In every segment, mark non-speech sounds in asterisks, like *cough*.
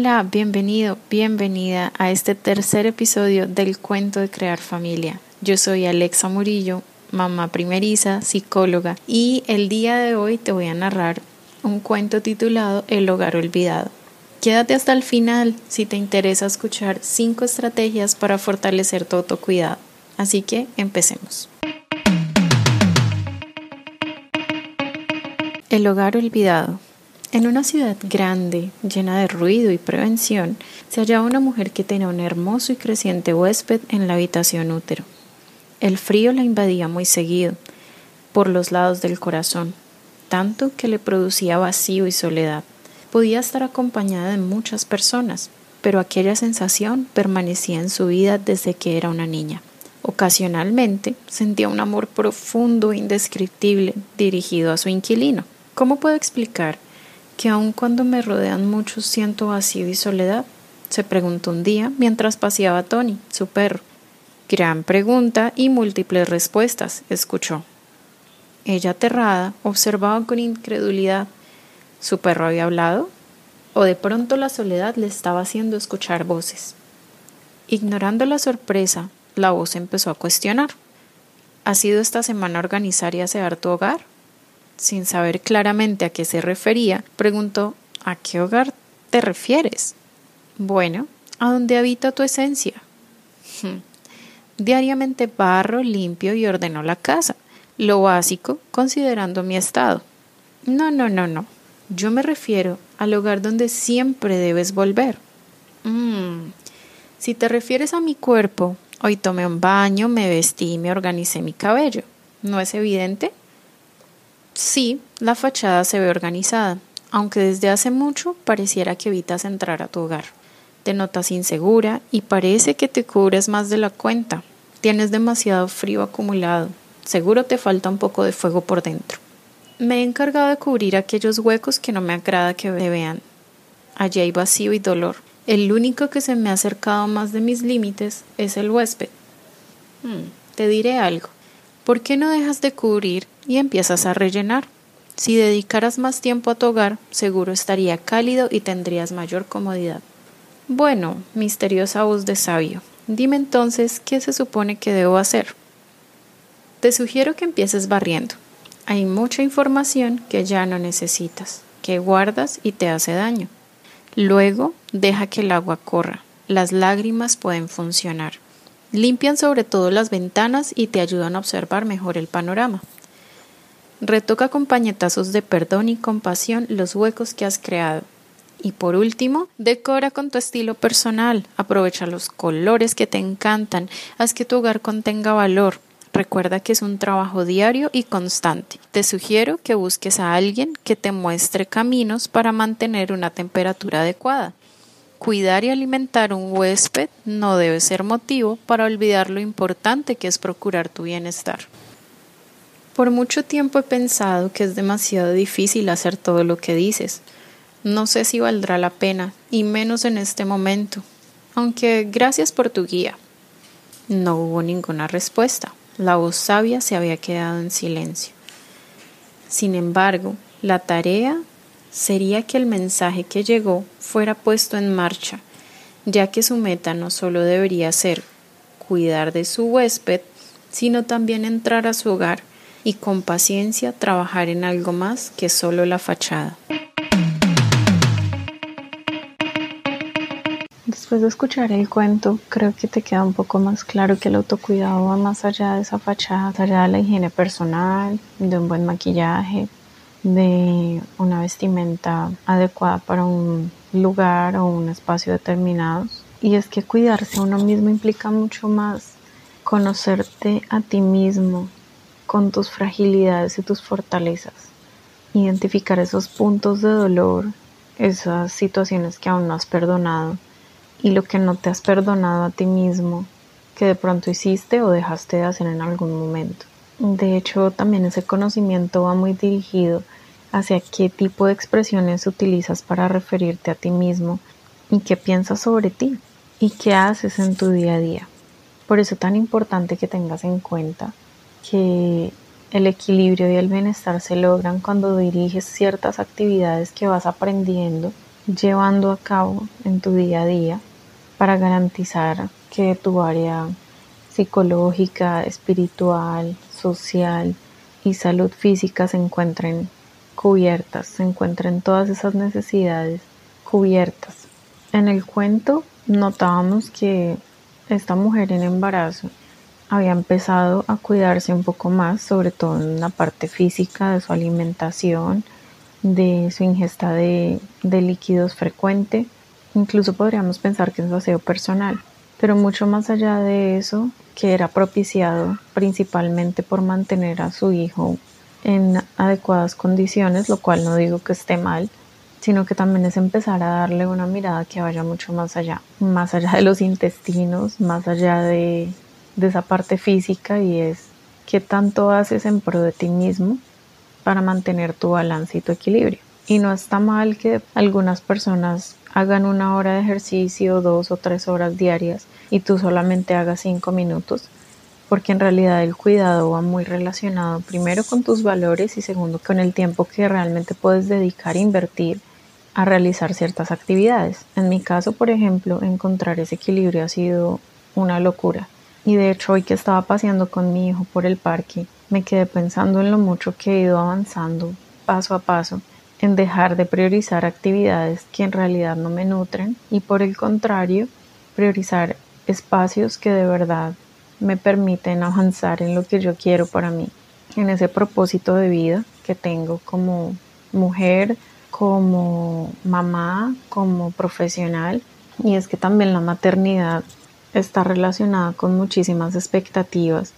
Hola, bienvenido, bienvenida a este tercer episodio del cuento de crear familia. Yo soy Alexa Murillo, mamá primeriza, psicóloga, y el día de hoy te voy a narrar un cuento titulado El hogar olvidado. Quédate hasta el final si te interesa escuchar cinco estrategias para fortalecer tu autocuidado. Así que empecemos. El hogar olvidado. En una ciudad grande, llena de ruido y prevención, se hallaba una mujer que tenía un hermoso y creciente huésped en la habitación útero. El frío la invadía muy seguido, por los lados del corazón, tanto que le producía vacío y soledad. Podía estar acompañada de muchas personas, pero aquella sensación permanecía en su vida desde que era una niña. Ocasionalmente sentía un amor profundo e indescriptible dirigido a su inquilino. ¿Cómo puedo explicar que aun cuando me rodean muchos siento vacío y soledad? se preguntó un día mientras paseaba Tony, su perro. Gran pregunta y múltiples respuestas, escuchó. Ella, aterrada, observaba con incredulidad. ¿Su perro había hablado? ¿O de pronto la soledad le estaba haciendo escuchar voces? Ignorando la sorpresa, la voz empezó a cuestionar. ¿Ha sido esta semana organizar y asear tu hogar? Sin saber claramente a qué se refería, preguntó ¿A qué hogar te refieres? Bueno, a donde habita tu esencia. *laughs* Diariamente barro, limpio y ordeno la casa, lo básico considerando mi estado. No, no, no, no. Yo me refiero al hogar donde siempre debes volver. Mm. Si te refieres a mi cuerpo, hoy tomé un baño, me vestí y me organicé mi cabello. ¿No es evidente? Sí, la fachada se ve organizada, aunque desde hace mucho pareciera que evitas entrar a tu hogar. Te notas insegura y parece que te cubres más de la cuenta. Tienes demasiado frío acumulado. Seguro te falta un poco de fuego por dentro. Me he encargado de cubrir aquellos huecos que no me agrada que me vean. Allí hay vacío y dolor. El único que se me ha acercado más de mis límites es el huésped. Hmm, te diré algo. ¿Por qué no dejas de cubrir y empiezas a rellenar? Si dedicaras más tiempo a tu hogar, seguro estaría cálido y tendrías mayor comodidad. Bueno, misteriosa voz de sabio, dime entonces qué se supone que debo hacer. Te sugiero que empieces barriendo. Hay mucha información que ya no necesitas, que guardas y te hace daño. Luego, deja que el agua corra. Las lágrimas pueden funcionar. Limpian sobre todo las ventanas y te ayudan a observar mejor el panorama. Retoca con pañetazos de perdón y compasión los huecos que has creado. Y por último, decora con tu estilo personal, aprovecha los colores que te encantan, haz que tu hogar contenga valor. Recuerda que es un trabajo diario y constante. Te sugiero que busques a alguien que te muestre caminos para mantener una temperatura adecuada. Cuidar y alimentar un huésped no debe ser motivo para olvidar lo importante que es procurar tu bienestar. Por mucho tiempo he pensado que es demasiado difícil hacer todo lo que dices. No sé si valdrá la pena, y menos en este momento. Aunque gracias por tu guía. No hubo ninguna respuesta. La voz sabia se había quedado en silencio. Sin embargo, la tarea sería que el mensaje que llegó fuera puesto en marcha, ya que su meta no solo debería ser cuidar de su huésped, sino también entrar a su hogar y con paciencia trabajar en algo más que solo la fachada. Después de escuchar el cuento, creo que te queda un poco más claro que el autocuidado va más allá de esa fachada, más allá de la higiene personal, de un buen maquillaje, de una vestimenta adecuada para un lugar o un espacio determinado. Y es que cuidarse a uno mismo implica mucho más conocerte a ti mismo con tus fragilidades y tus fortalezas. Identificar esos puntos de dolor, esas situaciones que aún no has perdonado y lo que no te has perdonado a ti mismo que de pronto hiciste o dejaste de hacer en algún momento. De hecho, también ese conocimiento va muy dirigido hacia qué tipo de expresiones utilizas para referirte a ti mismo y qué piensas sobre ti y qué haces en tu día a día. Por eso es tan importante que tengas en cuenta que el equilibrio y el bienestar se logran cuando diriges ciertas actividades que vas aprendiendo llevando a cabo en tu día a día para garantizar que tu área psicológica, espiritual, social y salud física se encuentren cubiertas, se encuentren todas esas necesidades cubiertas. En el cuento notábamos que esta mujer en embarazo había empezado a cuidarse un poco más, sobre todo en la parte física de su alimentación, de su ingesta de, líquidos frecuente. Incluso podríamos pensar que es aseo personal, pero mucho más allá de eso, que era propiciado principalmente por mantener a su hijo en adecuadas condiciones, lo cual no digo que esté mal, sino que también es empezar a darle una mirada que vaya mucho más allá, más allá de los intestinos, más allá de, esa parte física y es qué tanto haces en pro de ti mismo para mantener tu balance y tu equilibrio. Y no está mal que algunas personas hagan una hora de ejercicio, dos o tres horas diarias y tú solamente hagas cinco minutos, porque en realidad el cuidado va muy relacionado primero con tus valores y segundo con el tiempo que realmente puedes dedicar e invertir a realizar ciertas actividades. En mi caso, por ejemplo, encontrar ese equilibrio ha sido una locura. Y de hecho, hoy que estaba paseando con mi hijo por el parque, me quedé pensando en lo mucho que he ido avanzando paso a paso en dejar de priorizar actividades que en realidad no me nutren y por el contrario, priorizar espacios que de verdad me permiten avanzar en lo que yo quiero para mí, en ese propósito de vida que tengo como mujer, como mamá, como profesional. Y es que también la maternidad está relacionada con muchísimas expectativas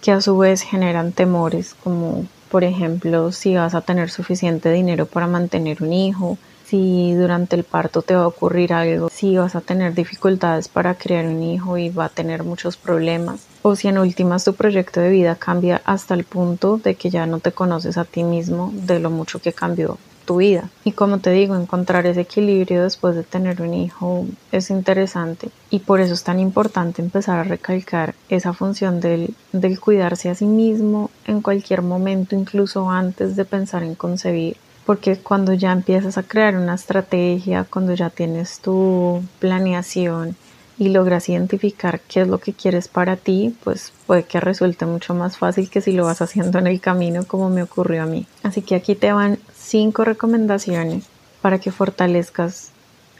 que a su vez generan temores como por ejemplo si vas a tener suficiente dinero para mantener un hijo, si durante el parto te va a ocurrir algo, si vas a tener dificultades para crear un hijo y va a tener muchos problemas, o si en últimas tu proyecto de vida cambia hasta el punto de que ya no te conoces a ti mismo de lo mucho que cambió tu vida. Y como te digo, encontrar ese equilibrio después de tener un hijo es interesante y por eso es tan importante empezar a recalcar esa función del, del cuidarse a sí mismo en cualquier momento, incluso antes de pensar en concebir. Porque cuando ya empiezas a crear una estrategia, cuando ya tienes tu planeación y logras identificar qué es lo que quieres para ti, pues puede que resulte mucho más fácil que si lo vas haciendo en el camino como me ocurrió a mí. Así que aquí te van cinco recomendaciones para que fortalezcas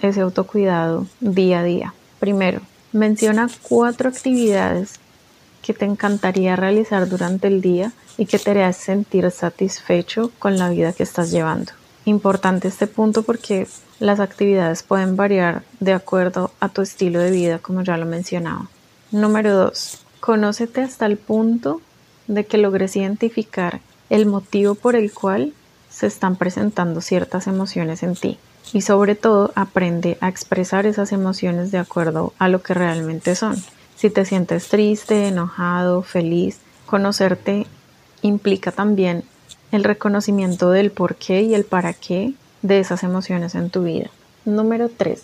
ese autocuidado día a día. Primero, menciona cuatro actividades que te encantaría realizar durante el día y que te harías sentir satisfecho con la vida que estás llevando. Importante este punto porque las actividades pueden variar de acuerdo a tu estilo de vida, como ya lo mencionaba. Número 2. Conócete hasta el punto de que logres identificar el motivo por el cual se están presentando ciertas emociones en ti. Y sobre todo aprende a expresar esas emociones de acuerdo a lo que realmente son. Si te sientes triste, enojado, feliz, conocerte implica también el reconocimiento del por qué y el para qué de esas emociones en tu vida. Número 3.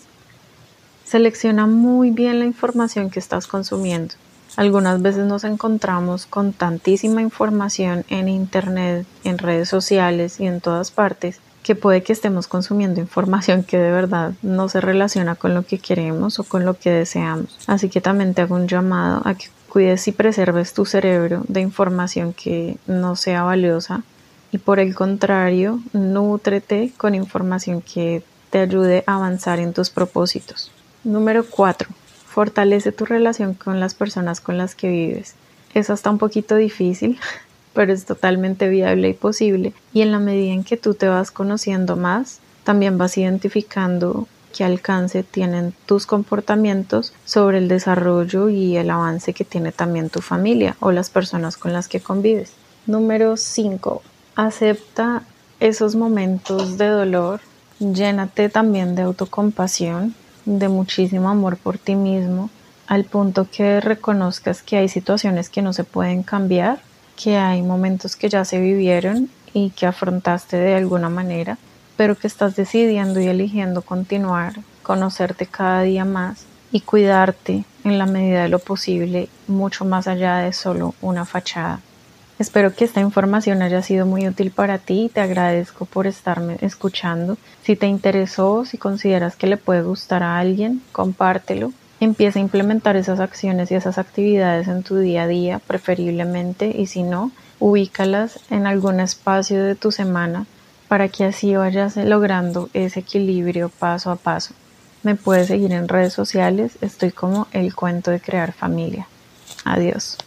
Selecciona muy bien la información que estás consumiendo. Algunas veces nos encontramos con tantísima información en Internet, en redes sociales y en todas partes que puede que estemos consumiendo información que de verdad no se relaciona con lo que queremos o con lo que deseamos. Así que también te hago un llamado a que cuides y preserves tu cerebro de información que no sea valiosa y por el contrario, nútrete con información que te ayude a avanzar en tus propósitos. Número 4. Fortalece tu relación con las personas con las que vives. Eso está un poquito difícil, *laughs* pero es totalmente viable y posible. Y en la medida en que tú te vas conociendo más, también vas identificando qué alcance tienen tus comportamientos sobre el desarrollo y el avance que tiene también tu familia o las personas con las que convives. Número 5. Acepta esos momentos de dolor. Llénate también de autocompasión de muchísimo amor por ti mismo, al punto que reconozcas que hay situaciones que no se pueden cambiar, que hay momentos que ya se vivieron y que afrontaste de alguna manera, pero que estás decidiendo y eligiendo continuar, conocerte cada día más y cuidarte en la medida de lo posible, mucho más allá de solo una fachada. Espero que esta información haya sido muy útil para ti y te agradezco por estarme escuchando. Si te interesó, si consideras que le puede gustar a alguien, compártelo. Empieza a implementar esas acciones y esas actividades en tu día a día, preferiblemente, y si no, ubícalas en algún espacio de tu semana para que así vayas logrando ese equilibrio paso a paso. Me puedes seguir en redes sociales, estoy como el cuento de crear familia. Adiós.